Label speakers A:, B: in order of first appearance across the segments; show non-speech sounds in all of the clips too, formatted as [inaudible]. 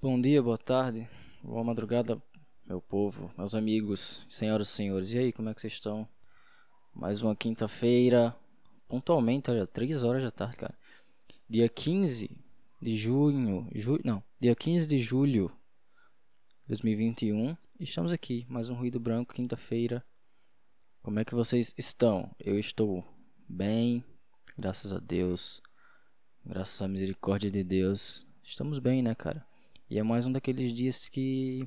A: Bom dia, boa tarde, boa madrugada, meu povo, meus amigos, senhoras e senhores. E aí, como é que vocês estão? Mais uma quinta-feira, pontualmente, olha, 3 horas da tarde, cara. Dia 15 de junho, ju, não, dia 15 de julho de 2021. Estamos aqui, mais um Ruído Branco, quinta-feira. Como é que vocês estão? Eu estou bem, graças a Deus, graças à misericórdia de Deus. Estamos bem, né, cara? E é mais um daqueles dias que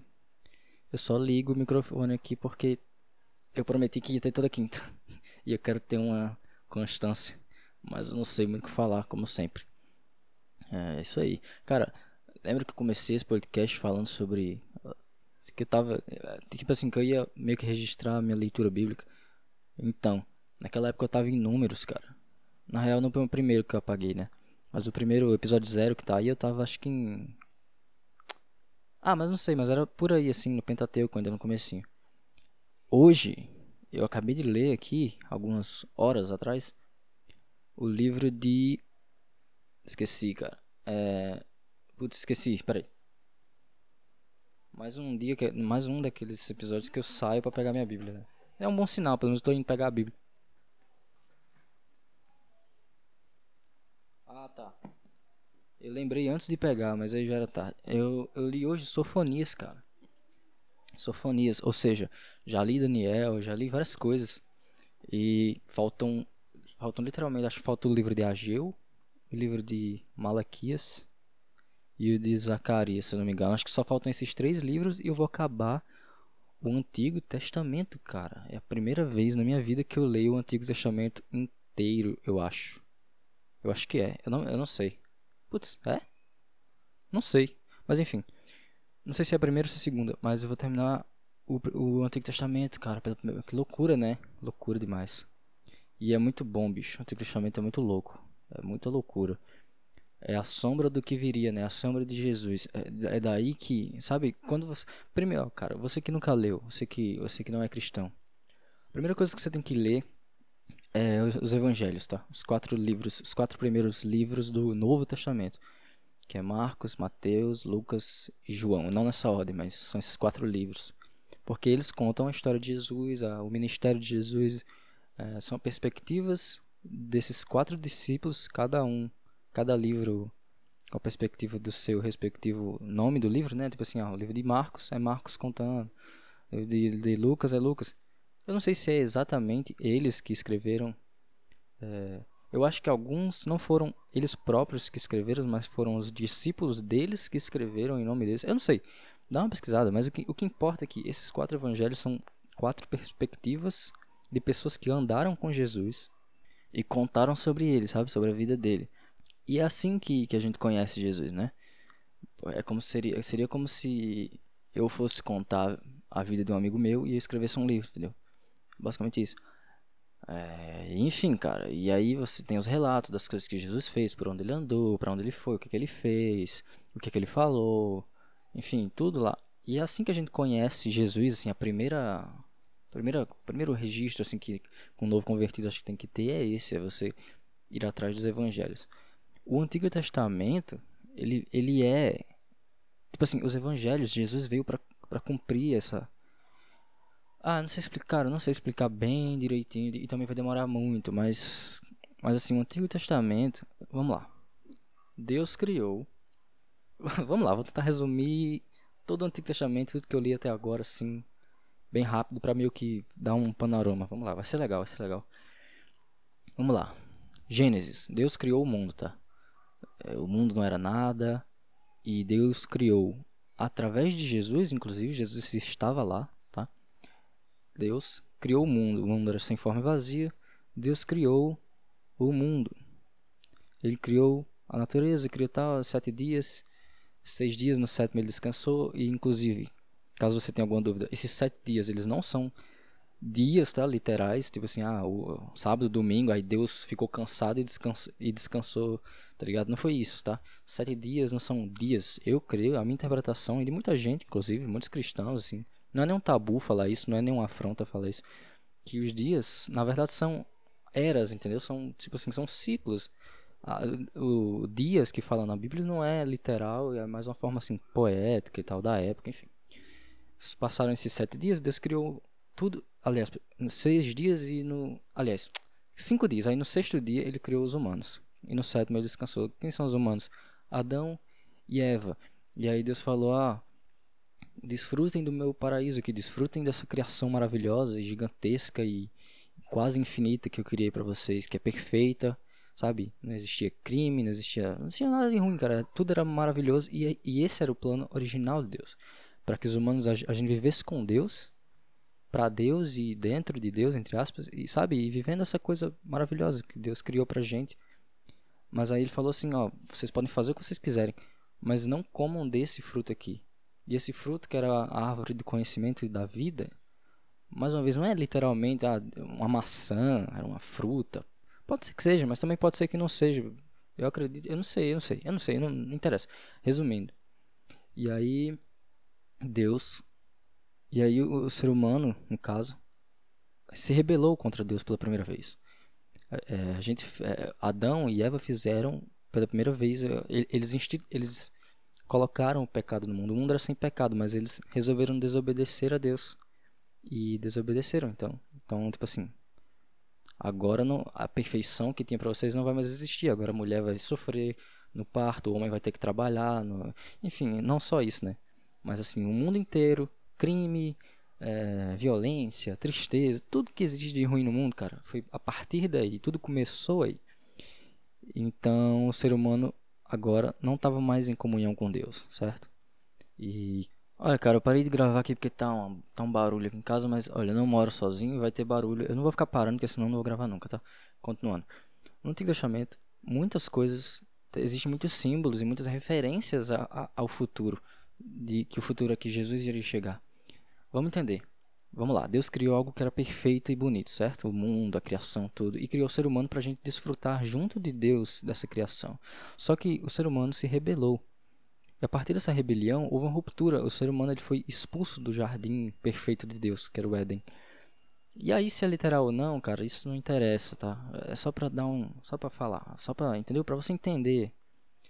A: eu só ligo o microfone aqui porque eu prometi que ia ter toda quinta. [laughs] e eu quero ter uma constância. Mas eu não sei muito o que falar, como sempre. É isso aí. Cara, lembra que eu comecei esse podcast falando sobre. Que eu tava. Tipo assim, que eu ia meio que registrar a minha leitura bíblica. Então, naquela época eu tava em números, cara. Na real, não foi o primeiro que eu apaguei, né? Mas o primeiro episódio zero que tá aí, eu tava acho que em ah, mas não sei, mas era por aí assim no Pentateuco, ainda no comecinho. Hoje, eu acabei de ler aqui, algumas horas atrás, o livro de. Esqueci, cara. É. Putz, esqueci, peraí. Mais um dia, que... mais um daqueles episódios que eu saio para pegar minha Bíblia. Né? É um bom sinal, pelo menos eu tô indo pegar a Bíblia. Ah, tá. Eu lembrei antes de pegar, mas aí já era tarde. Eu, eu li hoje Sofonias, cara. Sofonias, ou seja, já li Daniel, já li várias coisas. E faltam, faltam literalmente, acho que falta o livro de Ageu, o livro de Malaquias e o de Zacarias, se eu não me engano. Acho que só faltam esses três livros e eu vou acabar o Antigo Testamento, cara. É a primeira vez na minha vida que eu leio o Antigo Testamento inteiro, eu acho. Eu acho que é, eu não, eu não sei. Putz, é? Não sei. Mas enfim. Não sei se é a primeira ou se é a segunda, mas eu vou terminar o, o Antigo Testamento, cara. Que loucura, né? Loucura demais. E é muito bom, bicho. O Antigo Testamento é muito louco. É muita loucura. É a sombra do que viria, né? A sombra de Jesus. É, é daí que, sabe, quando você. Primeiro, cara, você que nunca leu, você que, você que não é cristão. A primeira coisa que você tem que ler é, os evangelhos, tá? Os quatro livros, os quatro primeiros livros do Novo Testamento, que é Marcos, Mateus, Lucas e João. Não nessa ordem, mas são esses quatro livros, porque eles contam a história de Jesus, a, o ministério de Jesus, é, são perspectivas desses quatro discípulos, cada um, cada livro com a perspectiva do seu respectivo nome do livro, né? Tipo assim, ó, o livro de Marcos é Marcos contando, o de, de Lucas é Lucas. Eu não sei se é exatamente eles que escreveram. É, eu acho que alguns não foram eles próprios que escreveram, mas foram os discípulos deles que escreveram em nome deles. Eu não sei. Dá uma pesquisada, mas o que, o que importa é que esses quatro evangelhos são quatro perspectivas de pessoas que andaram com Jesus e contaram sobre ele, sabe? Sobre a vida dele. E é assim que, que a gente conhece Jesus, né? É como seria, seria como se eu fosse contar a vida de um amigo meu e eu escrevesse um livro, entendeu? Basicamente isso. É, enfim, cara, e aí você tem os relatos das coisas que Jesus fez, por onde ele andou, para onde ele foi, o que, que ele fez, o que, que ele falou, enfim, tudo lá. E é assim que a gente conhece Jesus, assim, a primeira, primeira primeiro registro assim que um novo convertido acho que tem que ter é esse, é você ir atrás dos evangelhos. O Antigo Testamento, ele, ele é tipo assim, os evangelhos, Jesus veio para cumprir essa ah, não sei explicar, não sei explicar bem direitinho e também vai demorar muito, mas mas assim, o Antigo Testamento, vamos lá. Deus criou. [laughs] vamos lá, vou tentar resumir todo o Antigo Testamento, tudo que eu li até agora assim, bem rápido para meio que dar um panorama. Vamos lá, vai ser legal, vai ser legal. Vamos lá. Gênesis, Deus criou o mundo, tá? É, o mundo não era nada e Deus criou através de Jesus, inclusive Jesus estava lá, Deus criou o mundo. O mundo era sem forma e vazia. Deus criou o mundo. Ele criou a natureza, criou tal, sete dias. Seis dias, no sétimo ele descansou. E, inclusive, caso você tenha alguma dúvida, esses sete dias, eles não são dias, tá? Literais. Tipo assim, ah, o sábado, domingo, aí Deus ficou cansado e e descansou, tá ligado? Não foi isso, tá? Sete dias não são dias. Eu creio, a minha interpretação, e de muita gente, inclusive, muitos cristãos, assim, não é nenhum tabu falar isso, não é nenhuma afronta falar isso. Que os dias, na verdade, são eras, entendeu? São, tipo assim, são ciclos. o dias que fala na Bíblia não é literal, é mais uma forma assim poética e tal da época, enfim. Passaram esses sete dias, Deus criou tudo, aliás, seis dias e no, aliás, cinco dias. Aí no sexto dia ele criou os humanos e no sétimo ele descansou. Quem são os humanos? Adão e Eva. E aí Deus falou: ah, desfrutem do meu paraíso, que desfrutem dessa criação maravilhosa e gigantesca e quase infinita que eu criei para vocês, que é perfeita, sabe? Não existia crime, não existia, não existia nada de ruim, cara. Tudo era maravilhoso e, e esse era o plano original de Deus, para que os humanos a, a gente vivesse com Deus, para Deus e dentro de Deus, entre aspas, e sabe, e vivendo essa coisa maravilhosa que Deus criou pra gente. Mas aí ele falou assim, ó, vocês podem fazer o que vocês quiserem, mas não comam desse fruto aqui. E esse fruto, que era a árvore do conhecimento e da vida, mais uma vez, não é literalmente ah, uma maçã, era uma fruta. Pode ser que seja, mas também pode ser que não seja. Eu acredito, eu não sei, eu não sei, eu não sei, não, não interessa. Resumindo. E aí, Deus. E aí, o, o ser humano, no caso, se rebelou contra Deus pela primeira vez. É, a gente, é, Adão e Eva fizeram pela primeira vez, é, eles, eles colocaram o pecado no mundo. O mundo era sem pecado, mas eles resolveram desobedecer a Deus. E desobedeceram, então. Então, tipo assim, agora não, a perfeição que tinha para vocês não vai mais existir. Agora a mulher vai sofrer no parto, o homem vai ter que trabalhar, no... enfim, não só isso, né? Mas assim, o mundo inteiro, crime, é, violência, tristeza, tudo que existe de ruim no mundo, cara, foi a partir daí, tudo começou aí. Então, o ser humano agora não estava mais em comunhão com Deus, certo? E olha, cara, eu parei de gravar aqui porque tá um, tá um barulho aqui em casa, mas olha, eu não moro sozinho, vai ter barulho. Eu não vou ficar parando, porque senão não vou gravar nunca, tá? Continuando. No Antigo Testamento, muitas coisas, existem muitos símbolos e muitas referências a, a, ao futuro, de que o futuro é que Jesus iria chegar. Vamos entender. Vamos lá, Deus criou algo que era perfeito e bonito, certo? O mundo, a criação, tudo. E criou o ser humano para a gente desfrutar junto de Deus dessa criação. Só que o ser humano se rebelou. E a partir dessa rebelião, houve uma ruptura. O ser humano ele foi expulso do jardim perfeito de Deus, que era o Éden. E aí, se é literal ou não, cara, isso não interessa, tá? É só pra dar um. Só pra falar. Só pra. Entendeu? Pra você entender.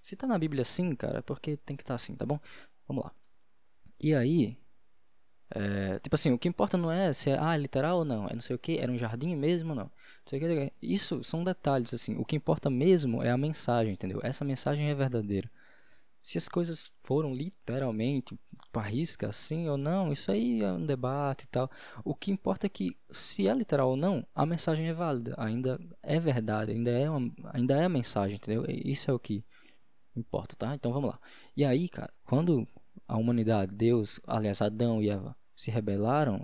A: Se tá na Bíblia assim, cara, é porque tem que estar tá assim, tá bom? Vamos lá. E aí, é, tipo assim, o que importa não é se é ah, literal ou não, é não sei o que, era um jardim mesmo ou não. não isso são detalhes, assim. O que importa mesmo é a mensagem, entendeu? Essa mensagem é verdadeira. Se as coisas foram literalmente para risca assim ou não, isso aí é um debate e tal. O que importa é que se é literal ou não, a mensagem é válida, ainda é verdade, ainda é uma, ainda é a mensagem, entendeu? Isso é o que importa, tá? Então vamos lá. E aí, cara, quando a humanidade, Deus, aliás, Adão e Eva se rebelaram,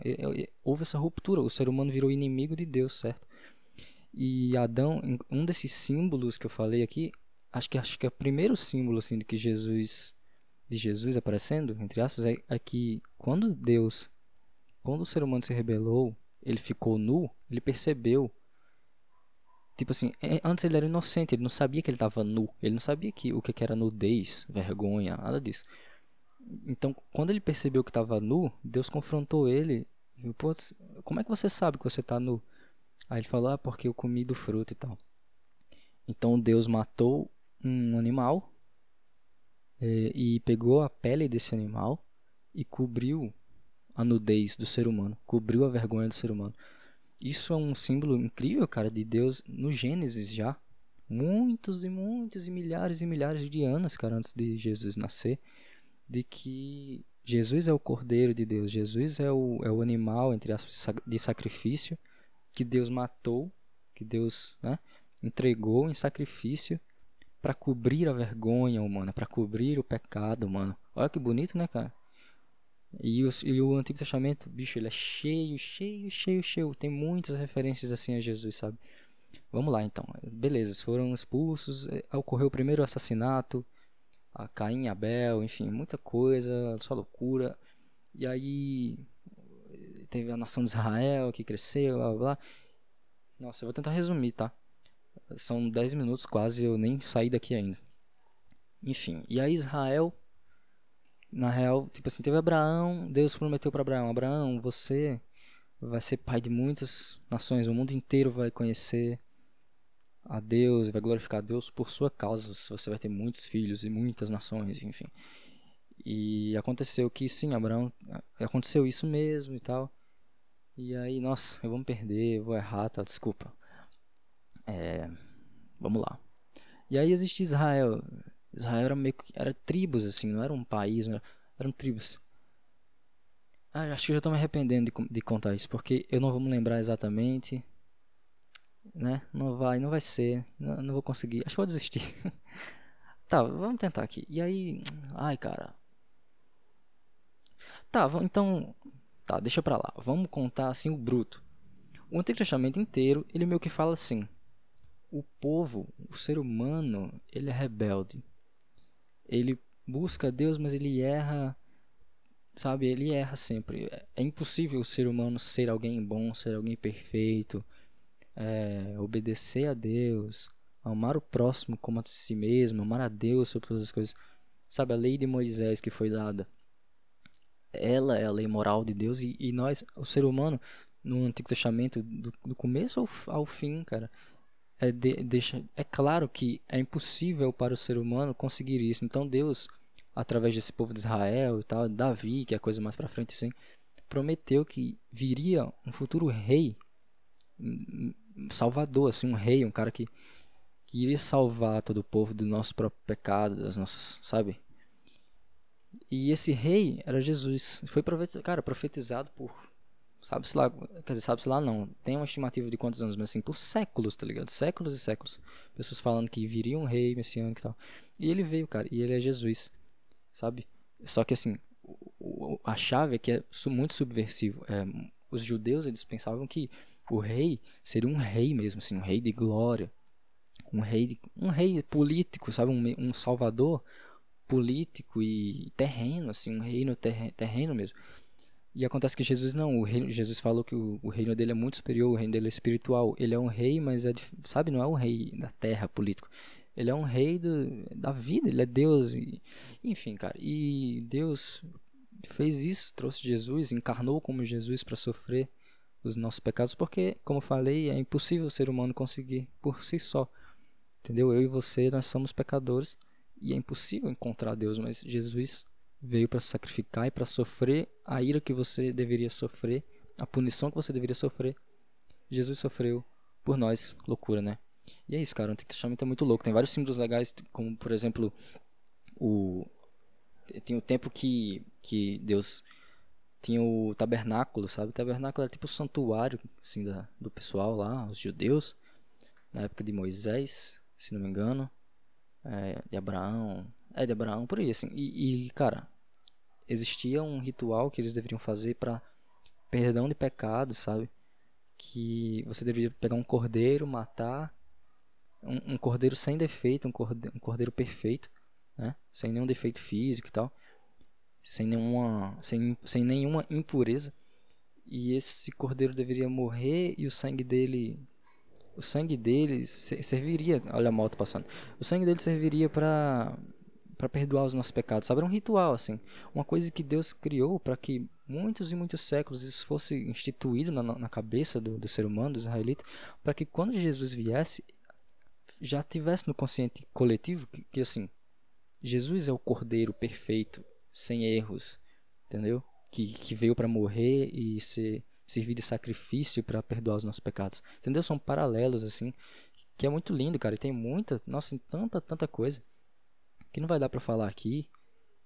A: houve essa ruptura. O ser humano virou inimigo de Deus, certo? E Adão, um desses símbolos que eu falei aqui, acho que acho que é o primeiro símbolo assim de que Jesus de Jesus aparecendo, entre aspas, é, é que quando Deus, quando o ser humano se rebelou, ele ficou nu, ele percebeu Tipo assim, é, antes ele era inocente, ele não sabia que ele estava nu, ele não sabia que o que era nudez, vergonha, nada disso. Então, quando ele percebeu que estava nu, Deus confrontou ele. Pô, como é que você sabe que você está nu? Aí ele falou, ah, porque eu comi do fruto e tal. Então Deus matou um animal é, e pegou a pele desse animal e cobriu a nudez do ser humano, cobriu a vergonha do ser humano. Isso é um símbolo incrível, cara, de Deus no Gênesis já. Muitos e muitos e milhares e milhares de anos, cara, antes de Jesus nascer de que Jesus é o Cordeiro de Deus, Jesus é o, é o animal, entre aspas, de sacrifício que Deus matou, que Deus né, entregou em sacrifício para cobrir a vergonha humana, para cobrir o pecado humano. Olha que bonito, né, cara? E, os, e o Antigo Testamento, bicho, ele é cheio, cheio, cheio, cheio. Tem muitas referências assim a Jesus, sabe? Vamos lá então. Beleza, foram expulsos, eh, ocorreu o primeiro assassinato, a Caim e Abel, enfim, muita coisa, só loucura. E aí teve a nação de Israel que cresceu, blá blá. blá. Nossa, eu vou tentar resumir, tá? São 10 minutos quase, eu nem saí daqui ainda. Enfim, e aí Israel, na real, tipo assim, teve Abraão, Deus prometeu para Abraão: Abraão, você vai ser pai de muitas nações, o mundo inteiro vai conhecer a Deus, vai glorificar a Deus por sua causa. Você vai ter muitos filhos e muitas nações, enfim. E aconteceu que sim, Abraão, aconteceu isso mesmo e tal. E aí, nossa, eu vou me perder, eu vou errar, tá? Desculpa. É, vamos lá. E aí existe Israel. Israel era meio que era tribos assim, não era um país, era, eram tribos. Ah, acho que eu já estou me arrependendo de, de contar isso, porque eu não vou me lembrar exatamente né? Não vai, não vai ser, não, não vou conseguir. Acho que vou desistir. [laughs] tá, vamos tentar aqui. E aí, ai, cara. Tá, então, tá, deixa pra lá. Vamos contar assim o bruto. O Antigo Testamento inteiro, ele meio que fala assim: o povo, o ser humano, ele é rebelde. Ele busca Deus, mas ele erra, sabe? Ele erra sempre. É impossível o ser humano ser alguém bom, ser alguém perfeito é, obedecer a Deus, amar o próximo como a si mesmo, amar a Deus sobre todas as coisas. Sabe, a lei de Moisés que foi dada, ela é a lei moral de Deus e, e nós, o ser humano, no Antigo Testamento, do, do começo ao, ao, fim, cara, é, de, deixa, é claro que é impossível para o ser humano conseguir isso. Então Deus, através desse povo de Israel e tal, Davi, que é a coisa mais para frente assim, prometeu que viria um futuro rei salvador, assim, um rei, um cara que, que iria salvar todo o povo do nosso próprio pecado, das nossas, sabe? E esse rei era Jesus. Foi, cara, profetizado por, sabe-se lá, quer dizer, sabe-se lá não, tem uma estimativa de quantos anos, mas assim, por séculos, tá ligado? Séculos e séculos. Pessoas falando que viria um rei messiânico e tal. E ele veio, cara, e ele é Jesus, sabe? Só que assim, a chave é que é muito subversivo. É, os judeus, eles pensavam que o rei seria um rei mesmo, assim, um rei de glória, um rei, de, um rei político, sabe, um, um salvador político e terreno, assim, um reino terreno, mesmo. E acontece que Jesus não, reino, Jesus falou que o, o, reino dele é muito superior, o reino dele é espiritual. Ele é um rei, mas é, sabe, não é um rei da terra político. Ele é um rei do, da vida, ele é Deus. E, enfim, cara. E Deus fez isso, trouxe Jesus, encarnou como Jesus para sofrer os nossos pecados, porque, como falei, é impossível o ser humano conseguir por si só. Entendeu? Eu e você, nós somos pecadores e é impossível encontrar Deus, mas Jesus veio para sacrificar e para sofrer a ira que você deveria sofrer, a punição que você deveria sofrer. Jesus sofreu por nós. Loucura, né? E é isso, cara. O Testamento é muito louco. Tem vários símbolos legais, como, por exemplo, o tem o tempo que, que Deus tinha o tabernáculo, sabe? O tabernáculo era tipo o santuário assim, da, do pessoal lá, os judeus, na época de Moisés, se não me engano, é, de Abraão, é de Abraão, por aí, assim. E, e, cara, existia um ritual que eles deveriam fazer para perdão de pecados, sabe? Que você deveria pegar um cordeiro, matar, um, um cordeiro sem defeito, um cordeiro, um cordeiro perfeito, né? Sem nenhum defeito físico e tal sem nenhuma, sem, sem nenhuma impureza. E esse cordeiro deveria morrer e o sangue dele o sangue dele serviria, olha a moto passando. O sangue dele serviria para para perdoar os nossos pecados, sabe? Era um ritual assim, uma coisa que Deus criou para que muitos e muitos séculos isso fosse instituído na, na cabeça do, do ser humano, do israelita, para que quando Jesus viesse já tivesse no consciente coletivo que, que assim, Jesus é o cordeiro perfeito sem erros, entendeu? Que, que veio para morrer e ser servir de sacrifício para perdoar os nossos pecados. Entendeu? São paralelos assim, que é muito lindo, cara. E tem muita, nossa, tem tanta, tanta coisa que não vai dar para falar aqui.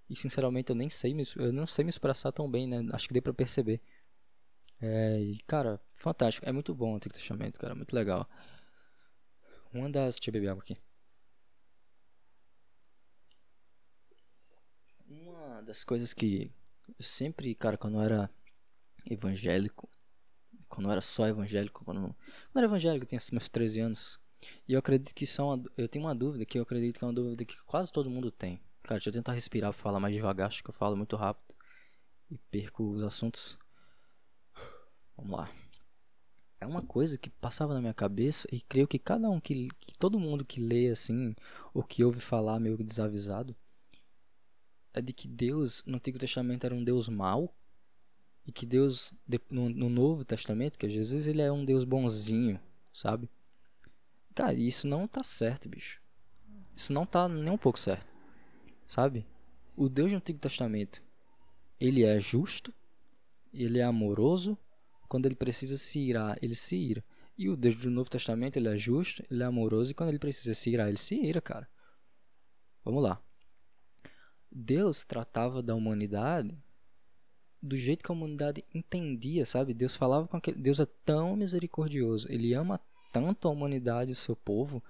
A: E sinceramente eu nem sei, me, eu não sei me expressar tão bem, né? Acho que deu para perceber. É, e cara, fantástico, é muito bom o Antigo Testamento, cara, muito legal. Uma das, deixa eu beber água aqui. Das coisas que eu sempre, cara, quando eu era evangélico, quando eu era só evangélico, quando, quando eu era evangélico, eu tinha meus 13 anos, e eu acredito que são, eu tenho uma dúvida que eu acredito que é uma dúvida que quase todo mundo tem. Cara, deixa eu tentar respirar falar mais devagar, acho que eu falo muito rápido e perco os assuntos. Vamos lá. É uma coisa que passava na minha cabeça e creio que cada um que, que todo mundo que lê assim, ou que ouve falar meio desavisado, é de que Deus no Antigo Testamento era um Deus mau e que Deus no, no Novo Testamento, que é Jesus, ele é um Deus bonzinho, sabe? Cara, isso não tá certo, bicho. Isso não tá nem um pouco certo. Sabe? O Deus do Antigo Testamento, ele é justo, ele é amoroso, quando ele precisa se irar, ele se ira. E o Deus do Novo Testamento, ele é justo, ele é amoroso, e quando ele precisa se irar, ele se ira, cara. Vamos lá. Deus tratava da humanidade do jeito que a humanidade entendia, sabe? Deus falava com aquele. Deus é tão misericordioso, ele ama tanto a humanidade, o seu povo,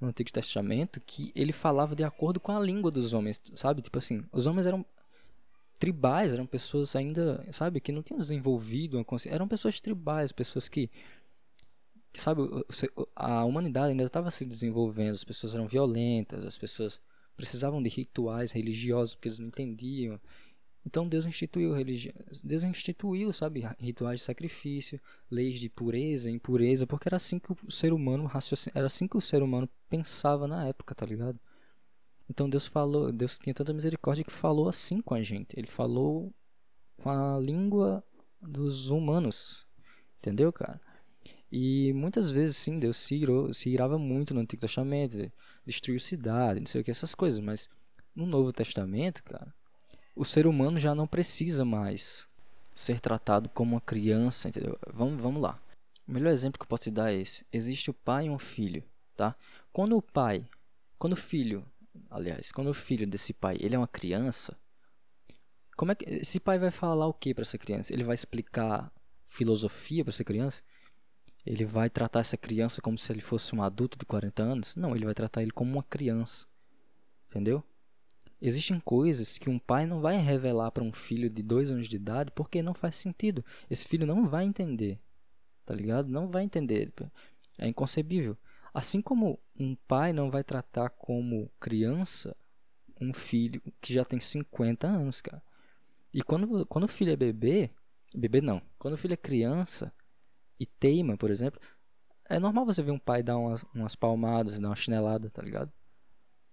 A: no Antigo Testamento, que ele falava de acordo com a língua dos homens, sabe? Tipo assim, os homens eram tribais, eram pessoas ainda, sabe, que não tinham desenvolvido uma consciência, eram pessoas tribais, pessoas que, sabe, a humanidade ainda estava se desenvolvendo, as pessoas eram violentas, as pessoas precisavam de rituais religiosos porque eles não entendiam. Então Deus instituiu Deus instituiu, sabe, rituais de sacrifício, leis de pureza, impureza, porque era assim que o ser humano era assim que o ser humano pensava na época, tá ligado? Então Deus falou, Deus tinha tanta misericórdia que falou assim com a gente. Ele falou com a língua dos humanos. Entendeu, cara? E muitas vezes, sim, Deus se, irou, se irava muito no Antigo Testamento, destruiu cidade, não sei o que, essas coisas. Mas no Novo Testamento, cara, o ser humano já não precisa mais ser tratado como uma criança, entendeu? Vamos, vamos lá. O melhor exemplo que eu posso te dar é esse. Existe o pai e um filho, tá? Quando o pai, quando o filho, aliás, quando o filho desse pai, ele é uma criança, como é que esse pai vai falar o que para essa criança? Ele vai explicar filosofia para essa criança? Ele vai tratar essa criança como se ele fosse um adulto de 40 anos? Não, ele vai tratar ele como uma criança. Entendeu? Existem coisas que um pai não vai revelar para um filho de dois anos de idade porque não faz sentido. Esse filho não vai entender. Tá ligado? Não vai entender. É inconcebível. Assim como um pai não vai tratar como criança um filho que já tem 50 anos, cara. E quando, quando o filho é bebê, bebê não, quando o filho é criança, e teima, por exemplo, é normal você ver um pai dar umas, umas palmadas, dar uma chinelada, tá ligado?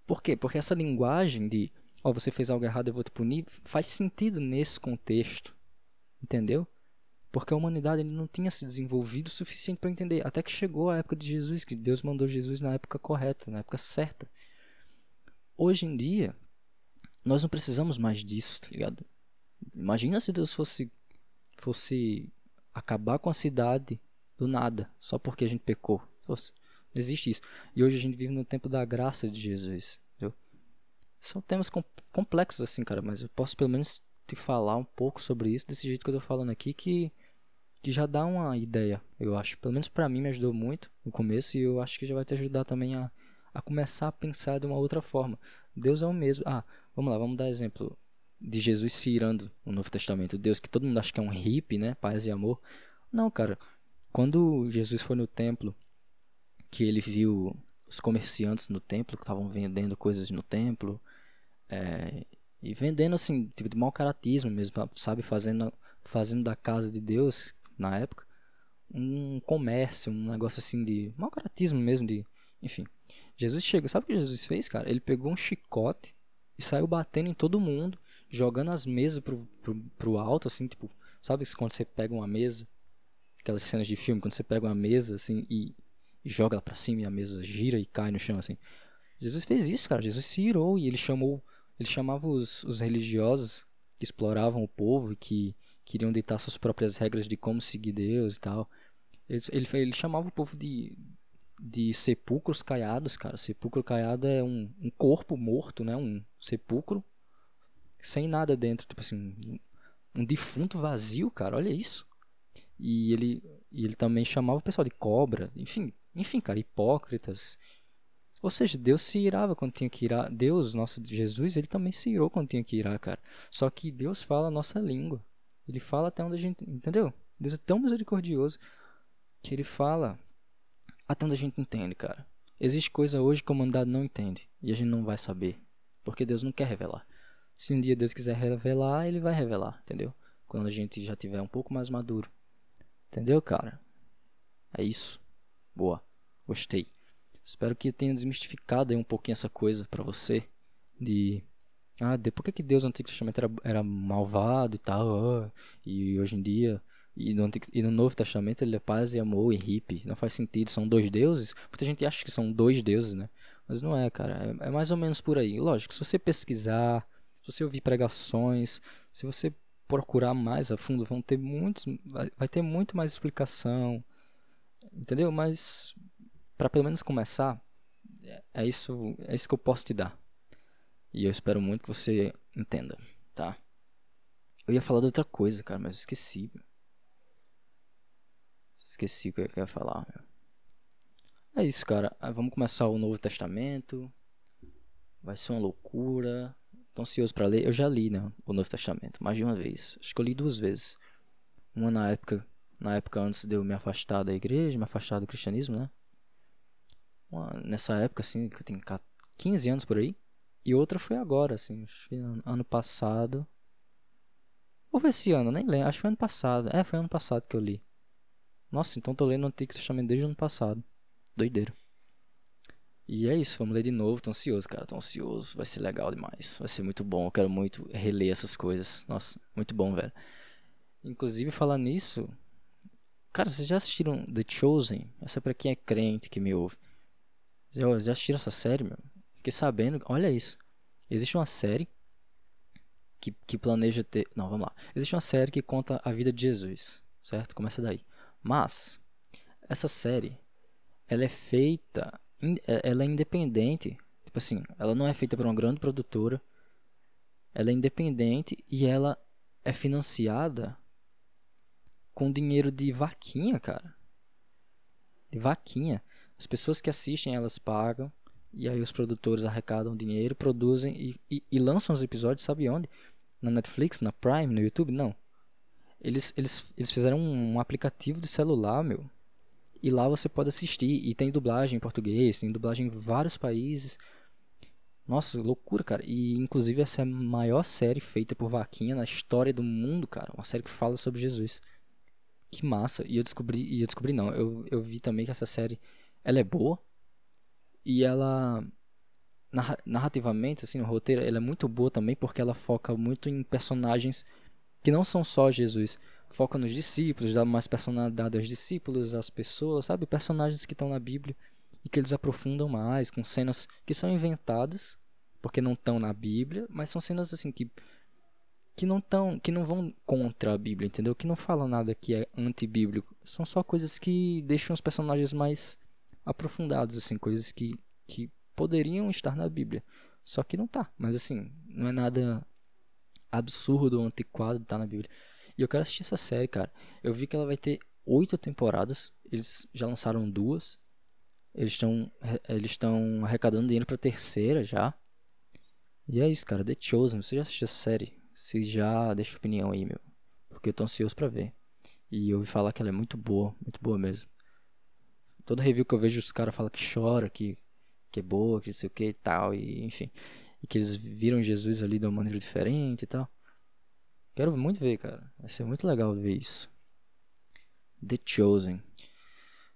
A: Por quê? Porque essa linguagem de, ó, oh, você fez algo errado, eu vou te punir, faz sentido nesse contexto, entendeu? Porque a humanidade não tinha se desenvolvido o suficiente para entender. Até que chegou a época de Jesus, que Deus mandou Jesus na época correta, na época certa. Hoje em dia, nós não precisamos mais disso, tá ligado? Imagina se Deus fosse fosse acabar com a cidade do nada, só porque a gente pecou. Não existe isso. E hoje a gente vive no tempo da graça de Jesus. Entendeu? São temas complexos assim, cara, mas eu posso pelo menos te falar um pouco sobre isso desse jeito que eu tô falando aqui que que já dá uma ideia, eu acho. Pelo menos para mim me ajudou muito no começo e eu acho que já vai te ajudar também a, a começar a pensar de uma outra forma. Deus é o mesmo. Ah, vamos lá, vamos dar exemplo de Jesus se irando no Novo Testamento. Deus que todo mundo acha que é um hippie, né? Paz e amor. Não, cara. Quando Jesus foi no templo, que ele viu os comerciantes no templo que estavam vendendo coisas no templo, é, e vendendo assim, tipo de mau caratismo mesmo, sabe? Fazendo, fazendo da casa de Deus, na época, um comércio, um negócio assim de mau caratismo mesmo, de. Enfim. Jesus chega, sabe o que Jesus fez, cara? Ele pegou um chicote e saiu batendo em todo mundo jogando as mesas pro, pro, pro alto, assim, tipo, sabe quando você pega uma mesa, aquelas cenas de filme, quando você pega uma mesa, assim, e, e joga ela pra cima e a mesa gira e cai no chão, assim. Jesus fez isso, cara, Jesus se irou e ele chamou, ele chamava os, os religiosos que exploravam o povo e que queriam deitar suas próprias regras de como seguir Deus e tal. Ele, ele, ele chamava o povo de, de sepulcros caiados, cara. Sepulcro caiado é um, um corpo morto, né? Um sepulcro sem nada dentro, tipo assim, um, defunto vazio, cara, olha isso. E ele, e ele também chamava o pessoal de cobra, enfim, enfim, cara, hipócritas. Ou seja, Deus se irava quando tinha que irar. Deus, nosso Jesus, ele também se irou quando tinha que irar, cara. Só que Deus fala a nossa língua. Ele fala até onde a gente. Entendeu? Deus é tão misericordioso que ele fala até onde a gente entende, cara. Existe coisa hoje que a humanidade não entende e a gente não vai saber. Porque Deus não quer revelar. Se um dia Deus quiser revelar, ele vai revelar, entendeu? Quando a gente já tiver um pouco mais maduro. Entendeu, cara? É isso. Boa. Gostei. Espero que tenha desmistificado aí um pouquinho essa coisa para você de ah, de por que, que Deus no Antigo Testamento era, era malvado e tal, oh, e hoje em dia E no, e no Novo Testamento ele é paz e amor e hippie. Não faz sentido, são dois deuses. Muita gente acha que são dois deuses, né? Mas não é, cara. É, é mais ou menos por aí. Lógico, se você pesquisar, se você ouvir pregações, se você procurar mais a fundo, vão ter muitos, vai, ter muito mais explicação, entendeu? Mas para pelo menos começar, é, é isso, é isso que eu posso te dar. E eu espero muito que você entenda, tá? Eu ia falar de outra coisa, cara, mas eu esqueci. Esqueci o que eu ia falar. É isso, cara. Ah, vamos começar o Novo Testamento. Vai ser uma loucura. Tô ansioso para ler. Eu já li, né, o Novo Testamento, mais de uma vez. Acho que eu li duas vezes. Uma na época, na época antes de eu me afastar da igreja, me afastar do cristianismo, né? Uma, nessa época, assim, que eu tenho 15 anos por aí. E outra foi agora, assim, ano passado. Ou foi esse ano, nem lembro. Acho que foi ano passado. É, foi ano passado que eu li. Nossa, então tô lendo o Antigo Testamento desde o ano passado. Doideiro. E é isso, vamos ler de novo. Tô ansioso, cara. Tô ansioso. Vai ser legal demais. Vai ser muito bom. Eu quero muito reler essas coisas. Nossa, muito bom, velho. Inclusive, falar nisso. Cara, vocês já assistiram The Chosen? Essa é pra quem é crente que me ouve. Já, já assistiram essa série, meu? Fiquei sabendo. Olha isso. Existe uma série que, que planeja ter. Não, vamos lá. Existe uma série que conta a vida de Jesus, certo? Começa daí. Mas essa série ela é feita, ela é independente, tipo assim, ela não é feita por uma grande produtora. Ela é independente e ela é financiada com dinheiro de vaquinha, cara. De vaquinha. As pessoas que assistem, elas pagam e aí os produtores arrecadam dinheiro, produzem e, e, e lançam os episódios, sabe onde? Na Netflix, na Prime, no YouTube? Não. Eles, eles, eles fizeram um, um aplicativo de celular, meu. E lá você pode assistir. E tem dublagem em português, tem dublagem em vários países. Nossa, loucura, cara. E inclusive essa é a maior série feita por Vaquinha na história do mundo, cara. Uma série que fala sobre Jesus. Que massa. E eu descobri, e eu descobri não, eu, eu vi também que essa série ela é boa. E ela narrativamente assim, o roteiro, ela é muito boa também porque ela foca muito em personagens que não são só Jesus. Foca nos discípulos, dá mais personalidade aos discípulos, às pessoas, sabe? Personagens que estão na Bíblia e que eles aprofundam mais, com cenas que são inventadas, porque não estão na Bíblia, mas são cenas assim que que não tão, que não vão contra a Bíblia, entendeu? Que não falam nada que é antibíblico. São só coisas que deixam os personagens mais aprofundados, assim, coisas que, que poderiam estar na Bíblia. Só que não tá. Mas assim, não é nada absurdo, antiquado tá na Bíblia. E eu quero assistir essa série, cara. Eu vi que ela vai ter oito temporadas. Eles já lançaram duas. Eles estão eles estão arrecadando dinheiro para terceira já. E é isso, cara. The Chosen. Você já assistiu essa série? Se já, deixa opinião aí, meu. Porque eu tô ansioso para ver. E eu ouvi falar que ela é muito boa, muito boa mesmo. Todo review que eu vejo os caras falam que chora, que que é boa, que não sei o que e tal, e enfim e que eles viram Jesus ali de uma maneira diferente e tal. Quero muito ver, cara. Vai ser muito legal ver isso. The Chosen.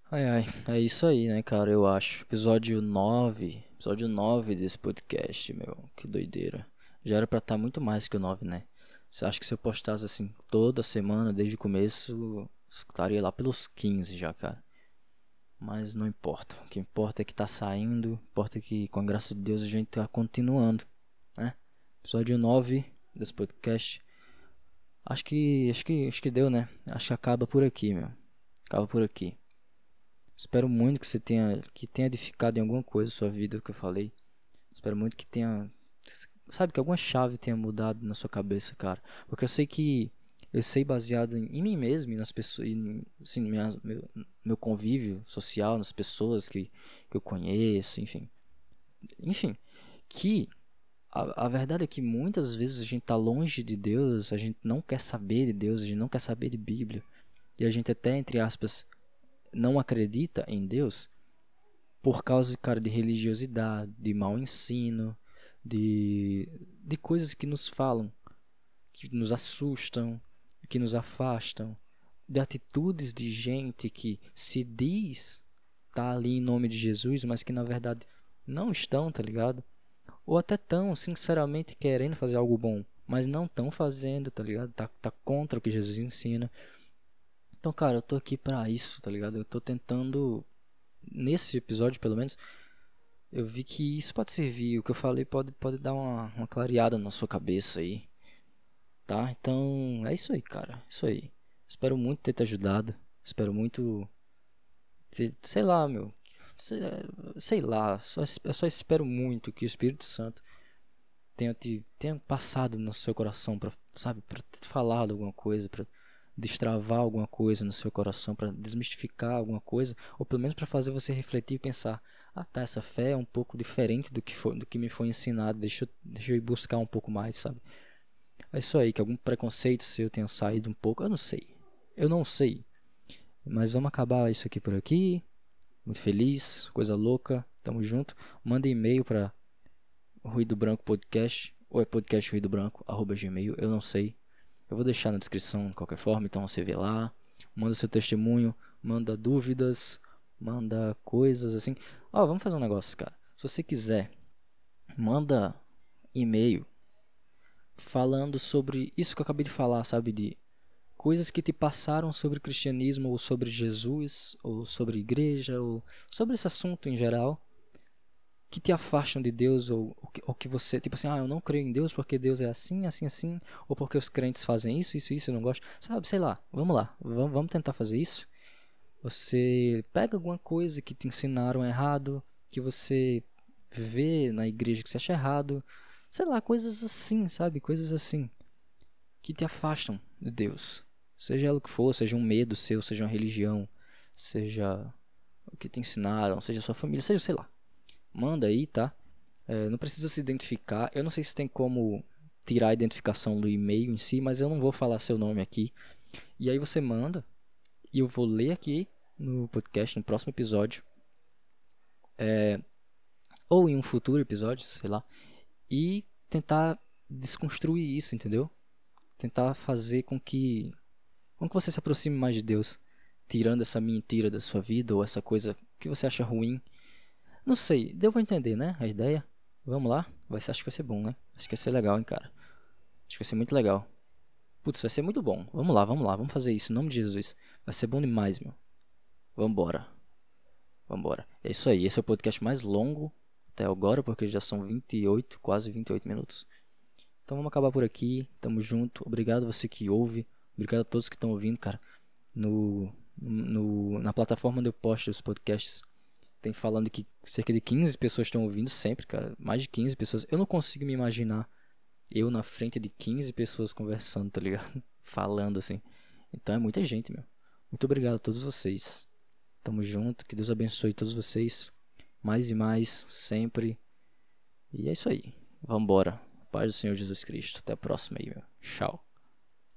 A: Ai ai, é isso aí, né, cara? Eu acho. Episódio 9. Episódio 9 desse podcast, meu. Que doideira. Já era pra estar tá muito mais que o 9, né? Você acha que se eu postasse assim toda semana, desde o começo, estaria lá pelos 15 já, cara. Mas não importa. O que importa é que tá saindo. Importa que com a graça de Deus a gente tá continuando. Né? Episódio 9 desse podcast. Acho que. Acho que. Acho que deu, né? Acho que acaba por aqui, meu. Acaba por aqui. Espero muito que você tenha. Que tenha edificado em alguma coisa a sua vida que eu falei. Espero muito que tenha. Sabe, que alguma chave tenha mudado na sua cabeça, cara. Porque eu sei que eu sei baseado em, em mim mesmo e nas pessoas, em, assim, minha, meu, meu convívio social, nas pessoas que, que eu conheço, enfim. Enfim, que a, a verdade é que muitas vezes a gente está longe de Deus, a gente não quer saber de Deus, a gente não quer saber de Bíblia, e a gente até, entre aspas, não acredita em Deus por causa, cara, de religiosidade, de mau ensino, de, de coisas que nos falam, que nos assustam, que nos afastam, de atitudes de gente que se diz tá ali em nome de Jesus, mas que na verdade não estão, tá ligado? Ou até tão sinceramente querendo fazer algo bom, mas não estão fazendo, tá ligado? Tá, tá contra o que Jesus ensina. Então, cara, eu tô aqui pra isso, tá ligado? Eu tô tentando, nesse episódio pelo menos, eu vi que isso pode servir. O que eu falei pode, pode dar uma, uma clareada na sua cabeça aí. Tá? Então, é isso aí, cara. É isso aí. Espero muito ter te ajudado. Espero muito. Ter, sei lá, meu. Sei, lá. Só, eu só espero muito que o Espírito Santo tenha, te, tenha passado no seu coração, pra, sabe? Pra ter falado alguma coisa, pra destravar alguma coisa no seu coração, para desmistificar alguma coisa, ou pelo menos para fazer você refletir e pensar: ah, tá, essa fé é um pouco diferente do que, foi, do que me foi ensinado, deixa eu, deixa eu ir buscar um pouco mais, sabe? É isso aí, que algum preconceito seu tenha saído um pouco, eu não sei. Eu não sei. Mas vamos acabar isso aqui por aqui. Muito feliz, coisa louca, tamo junto. Manda e-mail para Ruído Branco Podcast, ou é podcast Ruído Branco, arroba gmail, eu não sei. Eu vou deixar na descrição de qualquer forma, então você vê lá. Manda seu testemunho, manda dúvidas, manda coisas assim. Ó, oh, vamos fazer um negócio, cara. Se você quiser, manda e-mail falando sobre isso que eu acabei de falar, sabe? De coisas que te passaram sobre o cristianismo, ou sobre Jesus, ou sobre igreja, ou sobre esse assunto em geral que te afastam de Deus ou, ou que você, tipo assim, ah, eu não creio em Deus porque Deus é assim, assim, assim, ou porque os crentes fazem isso, isso, isso, eu não gosto. Sabe, sei lá, vamos lá, vamos, vamos tentar fazer isso. Você pega alguma coisa que te ensinaram errado, que você vê na igreja que você acha errado, sei lá, coisas assim, sabe? Coisas assim que te afastam de Deus. Seja ela o que for, seja um medo seu, seja uma religião, seja o que te ensinaram, seja sua família, seja, sei lá manda aí, tá? É, não precisa se identificar. Eu não sei se tem como tirar a identificação do e-mail em si, mas eu não vou falar seu nome aqui. E aí você manda e eu vou ler aqui no podcast, no próximo episódio. É, ou em um futuro episódio, sei lá. E tentar desconstruir isso, entendeu? Tentar fazer com que, com que você se aproxime mais de Deus. Tirando essa mentira da sua vida ou essa coisa que você acha ruim não sei, deu pra entender, né? A ideia. Vamos lá? Vai ser, acho que vai ser bom, né? Acho que vai ser legal, hein, cara. Acho que vai ser muito legal. Putz, vai ser muito bom. Vamos lá, vamos lá, vamos fazer isso. Em nome de Jesus. Vai ser bom demais, meu. Vambora. Vambora. É isso aí. Esse é o podcast mais longo até agora, porque já são 28, quase 28 minutos. Então vamos acabar por aqui. Tamo junto. Obrigado você que ouve. Obrigado a todos que estão ouvindo, cara. No, no, na plataforma onde eu posto os podcasts tem falando que cerca de 15 pessoas estão ouvindo sempre, cara. Mais de 15 pessoas. Eu não consigo me imaginar eu na frente de 15 pessoas conversando, tá ligado? [laughs] Falando assim. Então é muita gente, meu. Muito obrigado a todos vocês. Tamo junto. Que Deus abençoe todos vocês. Mais e mais, sempre. E é isso aí. Vambora. Paz do Senhor Jesus Cristo. Até a próxima aí, meu. Tchau.